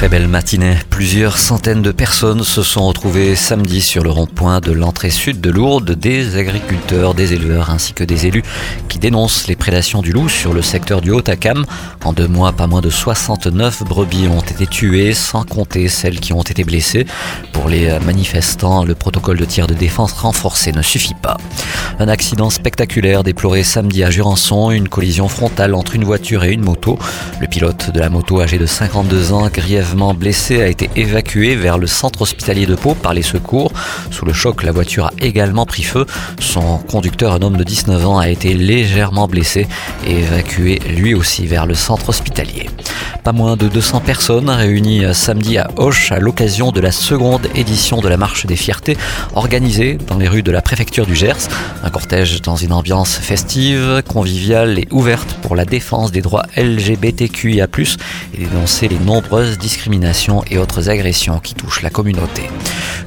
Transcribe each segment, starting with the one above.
Très belle matinée. Plusieurs centaines de personnes se sont retrouvées samedi sur le rond-point de l'entrée sud de Lourdes, des agriculteurs, des éleveurs ainsi que des élus qui dénoncent les prédations du loup sur le secteur du Haut-Acam. En deux mois, pas moins de 69 brebis ont été tuées, sans compter celles qui ont été blessées. Pour les manifestants, le protocole de tir de défense renforcé ne suffit pas. Un accident spectaculaire déploré samedi à Jurançon, une collision frontale entre une voiture et une moto. Le pilote de la moto âgé de 52 ans, grièvement blessé a été évacué vers le centre hospitalier de Pau par les secours. Sous le choc, la voiture a également pris feu. Son conducteur, un homme de 19 ans, a été légèrement blessé et évacué lui aussi vers le centre hospitalier. Pas moins de 200 personnes réunies samedi à Auch à l'occasion de la seconde édition de la Marche des Fiertés organisée dans les rues de la préfecture du Gers. Un cortège dans une ambiance festive, conviviale et ouverte pour la défense des droits LGBTQIA+, et dénoncer les nombreuses discriminations et autres agressions qui touchent la communauté.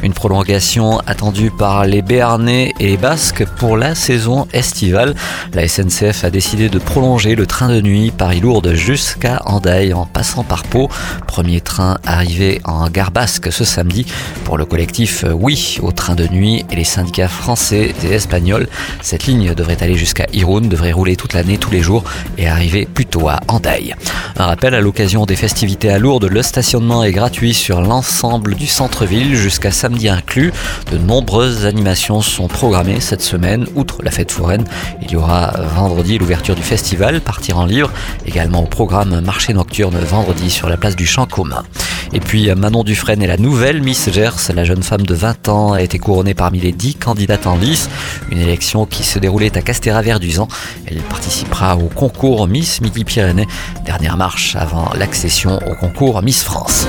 Une prolongation attendue par les Béarnais et les Basques pour la saison estivale. La SNCF a décidé de prolonger le train de nuit Paris-Lourdes jusqu'à Andaille en passant par Pau. Premier train arrivé en gare basque ce samedi pour le collectif Oui au train de nuit et les syndicats français et espagnols. Cette ligne devrait aller jusqu'à Irun, devrait rouler toute l'année, tous les jours et arriver plutôt à Andaille. Un rappel à l'occasion des festivités à Lourdes, le stationnement est gratuit sur l'ensemble du centre-ville jusqu'à samedi inclus. De nombreuses animations sont programmées cette semaine. Outre la fête foraine, il y aura vendredi l'ouverture du festival Partir en livre, également au programme marché nocturne vendredi sur la place du Champ commun. Et puis Manon Dufresne est la nouvelle Miss Gers. La jeune femme de 20 ans a été couronnée parmi les 10 candidates en lice. Une élection qui se déroulait à Castéra-Verduzan. Elle participera au concours Miss Midi-Pyrénées, dernière marche avant l'accession au concours Miss France.